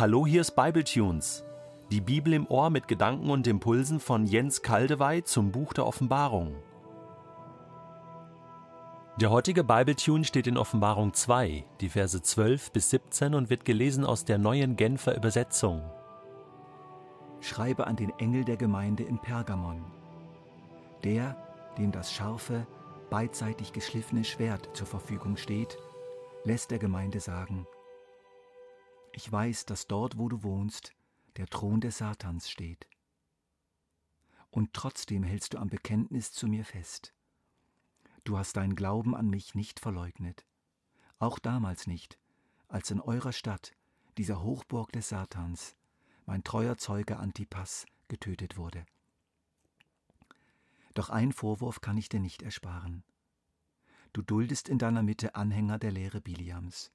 Hallo, hier ist Bibletunes. Die Bibel im Ohr mit Gedanken und Impulsen von Jens Kaldewey zum Buch der Offenbarung. Der heutige Bibletune steht in Offenbarung 2, die Verse 12 bis 17 und wird gelesen aus der neuen Genfer Übersetzung. Schreibe an den Engel der Gemeinde in Pergamon. Der, dem das scharfe, beidseitig geschliffene Schwert zur Verfügung steht, lässt der Gemeinde sagen, ich weiß, dass dort, wo du wohnst, der Thron des Satans steht. Und trotzdem hältst du am Bekenntnis zu mir fest. Du hast deinen Glauben an mich nicht verleugnet, auch damals nicht, als in eurer Stadt, dieser Hochburg des Satans, mein treuer Zeuge Antipas getötet wurde. Doch ein Vorwurf kann ich dir nicht ersparen. Du duldest in deiner Mitte Anhänger der Lehre Biliams.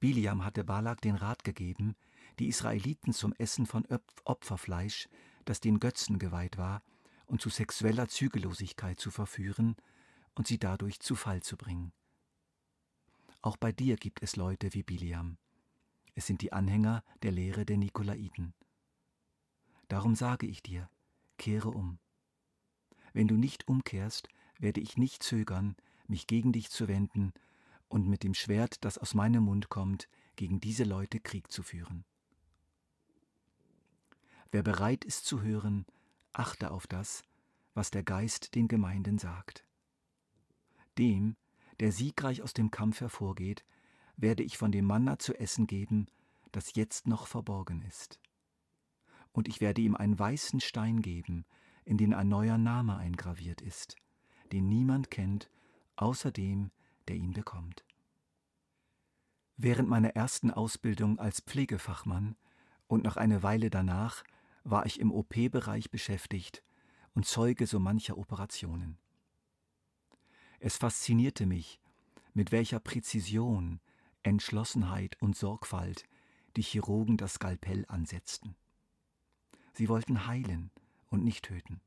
Biliam hatte Balak den Rat gegeben, die Israeliten zum Essen von Opferfleisch, das den Götzen geweiht war, und zu sexueller Zügellosigkeit zu verführen und sie dadurch zu Fall zu bringen. Auch bei dir gibt es Leute wie Biliam. Es sind die Anhänger der Lehre der Nikolaiten. Darum sage ich dir, kehre um. Wenn du nicht umkehrst, werde ich nicht zögern, mich gegen dich zu wenden und mit dem Schwert, das aus meinem Mund kommt, gegen diese Leute Krieg zu führen. Wer bereit ist zu hören, achte auf das, was der Geist den Gemeinden sagt. Dem, der siegreich aus dem Kampf hervorgeht, werde ich von dem Manna zu essen geben, das jetzt noch verborgen ist. Und ich werde ihm einen weißen Stein geben, in den ein neuer Name eingraviert ist, den niemand kennt, außer dem, der ihn bekommt. Während meiner ersten Ausbildung als Pflegefachmann und noch eine Weile danach war ich im OP-Bereich beschäftigt und Zeuge so mancher Operationen. Es faszinierte mich, mit welcher Präzision, Entschlossenheit und Sorgfalt die Chirurgen das Skalpell ansetzten. Sie wollten heilen und nicht töten.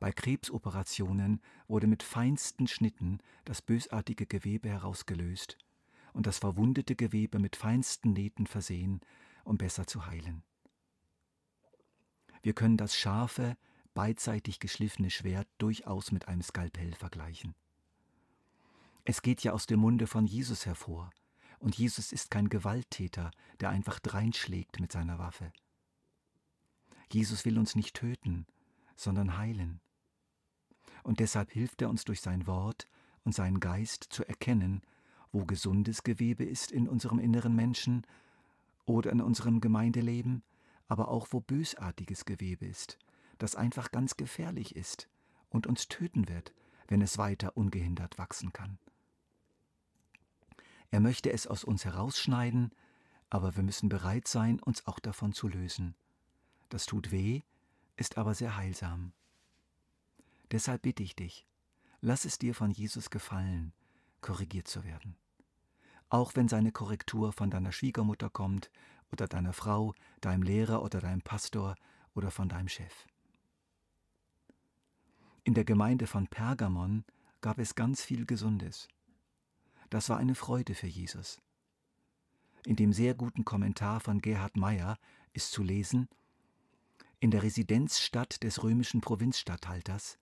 Bei Krebsoperationen wurde mit feinsten Schnitten das bösartige Gewebe herausgelöst und das verwundete Gewebe mit feinsten Nähten versehen, um besser zu heilen. Wir können das scharfe, beidseitig geschliffene Schwert durchaus mit einem Skalpell vergleichen. Es geht ja aus dem Munde von Jesus hervor, und Jesus ist kein Gewalttäter, der einfach dreinschlägt mit seiner Waffe. Jesus will uns nicht töten, sondern heilen und deshalb hilft er uns durch sein Wort und seinen Geist zu erkennen, wo gesundes Gewebe ist in unserem inneren Menschen oder in unserem Gemeindeleben, aber auch wo bösartiges Gewebe ist, das einfach ganz gefährlich ist und uns töten wird, wenn es weiter ungehindert wachsen kann. Er möchte es aus uns herausschneiden, aber wir müssen bereit sein, uns auch davon zu lösen. Das tut weh, ist aber sehr heilsam. Deshalb bitte ich dich, lass es dir von Jesus gefallen, korrigiert zu werden. Auch wenn seine Korrektur von deiner Schwiegermutter kommt oder deiner Frau, deinem Lehrer oder deinem Pastor oder von deinem Chef. In der Gemeinde von Pergamon gab es ganz viel Gesundes. Das war eine Freude für Jesus. In dem sehr guten Kommentar von Gerhard Meyer ist zu lesen, in der Residenzstadt des römischen Provinzstatthalters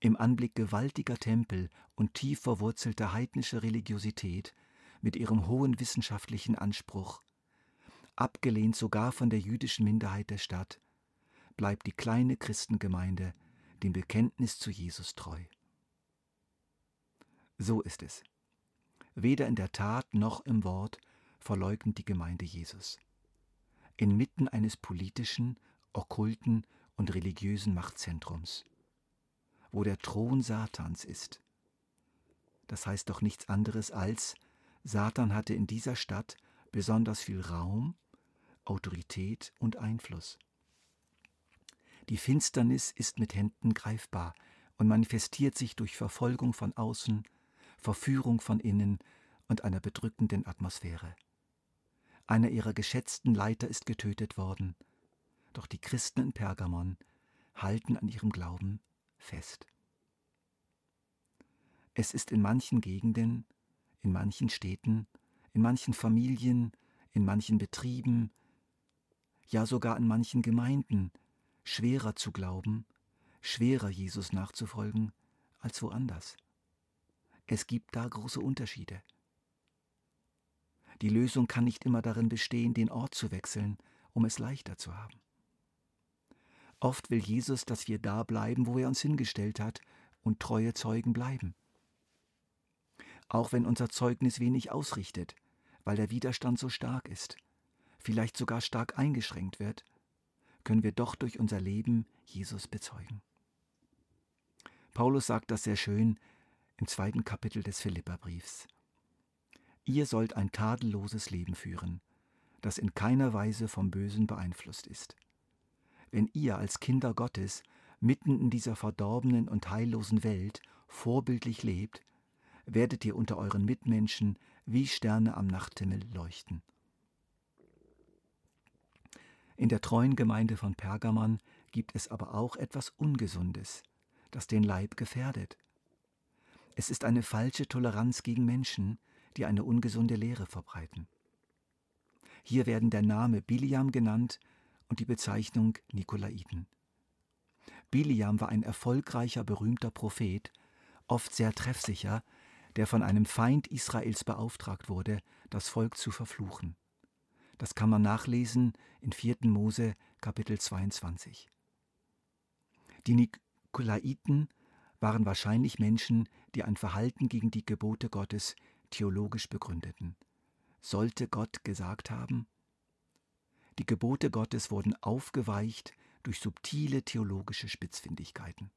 im Anblick gewaltiger Tempel und tief verwurzelter heidnischer Religiosität mit ihrem hohen wissenschaftlichen Anspruch, abgelehnt sogar von der jüdischen Minderheit der Stadt, bleibt die kleine Christengemeinde dem Bekenntnis zu Jesus treu. So ist es. Weder in der Tat noch im Wort verleugnet die Gemeinde Jesus. Inmitten eines politischen, okkulten und religiösen Machtzentrums wo der Thron Satans ist. Das heißt doch nichts anderes als, Satan hatte in dieser Stadt besonders viel Raum, Autorität und Einfluss. Die Finsternis ist mit Händen greifbar und manifestiert sich durch Verfolgung von außen, Verführung von innen und einer bedrückenden Atmosphäre. Einer ihrer geschätzten Leiter ist getötet worden, doch die Christen in Pergamon halten an ihrem Glauben fest. Es ist in manchen Gegenden, in manchen Städten, in manchen Familien, in manchen Betrieben, ja sogar in manchen Gemeinden schwerer zu glauben, schwerer Jesus nachzufolgen als woanders. Es gibt da große Unterschiede. Die Lösung kann nicht immer darin bestehen, den Ort zu wechseln, um es leichter zu haben. Oft will Jesus, dass wir da bleiben, wo er uns hingestellt hat, und treue Zeugen bleiben. Auch wenn unser Zeugnis wenig ausrichtet, weil der Widerstand so stark ist, vielleicht sogar stark eingeschränkt wird, können wir doch durch unser Leben Jesus bezeugen. Paulus sagt das sehr schön im zweiten Kapitel des Philipperbriefs. Ihr sollt ein tadelloses Leben führen, das in keiner Weise vom Bösen beeinflusst ist. Wenn ihr als Kinder Gottes mitten in dieser verdorbenen und heillosen Welt vorbildlich lebt, werdet ihr unter euren Mitmenschen wie Sterne am Nachthimmel leuchten. In der treuen Gemeinde von Pergamon gibt es aber auch etwas Ungesundes, das den Leib gefährdet. Es ist eine falsche Toleranz gegen Menschen, die eine ungesunde Lehre verbreiten. Hier werden der Name Biliam genannt und die Bezeichnung Nikolaiten. Biliam war ein erfolgreicher, berühmter Prophet, oft sehr treffsicher, der von einem Feind Israels beauftragt wurde, das Volk zu verfluchen. Das kann man nachlesen in 4. Mose Kapitel 22. Die Nikolaiten waren wahrscheinlich Menschen, die ein Verhalten gegen die Gebote Gottes theologisch begründeten. Sollte Gott gesagt haben? Die Gebote Gottes wurden aufgeweicht durch subtile theologische Spitzfindigkeiten.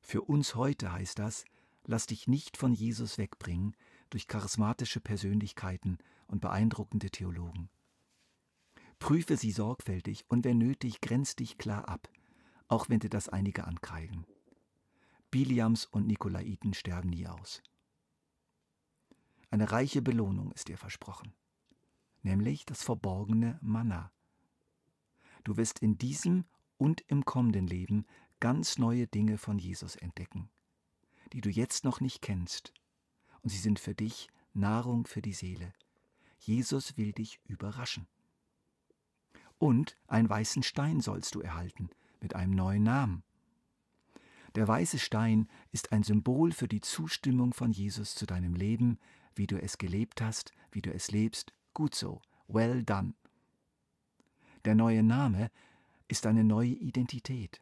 Für uns heute heißt das, lass dich nicht von Jesus wegbringen durch charismatische Persönlichkeiten und beeindruckende Theologen. Prüfe sie sorgfältig und wenn nötig, grenz dich klar ab, auch wenn dir das einige ankreiden. Biliams und Nikolaiten sterben nie aus. Eine reiche Belohnung ist dir versprochen, nämlich das verborgene Manna. Du wirst in diesem und im kommenden Leben ganz neue Dinge von Jesus entdecken, die du jetzt noch nicht kennst, und sie sind für dich Nahrung für die Seele. Jesus will dich überraschen. Und einen weißen Stein sollst du erhalten mit einem neuen Namen. Der weiße Stein ist ein Symbol für die Zustimmung von Jesus zu deinem Leben, wie du es gelebt hast, wie du es lebst. Gut so, well done. Der neue Name ist eine neue Identität.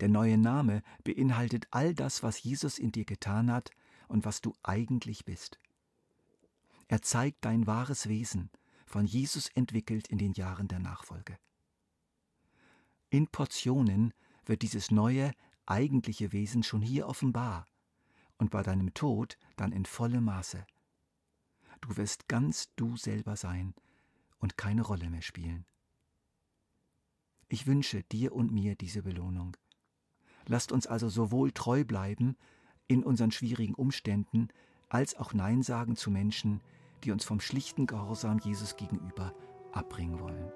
Der neue Name beinhaltet all das, was Jesus in dir getan hat und was du eigentlich bist. Er zeigt dein wahres Wesen, von Jesus entwickelt in den Jahren der Nachfolge. In Portionen wird dieses neue, eigentliche Wesen schon hier offenbar und bei deinem Tod dann in vollem Maße. Du wirst ganz du selber sein und keine Rolle mehr spielen. Ich wünsche dir und mir diese Belohnung. Lasst uns also sowohl treu bleiben in unseren schwierigen Umständen, als auch Nein sagen zu Menschen, die uns vom schlichten Gehorsam Jesus gegenüber abbringen wollen.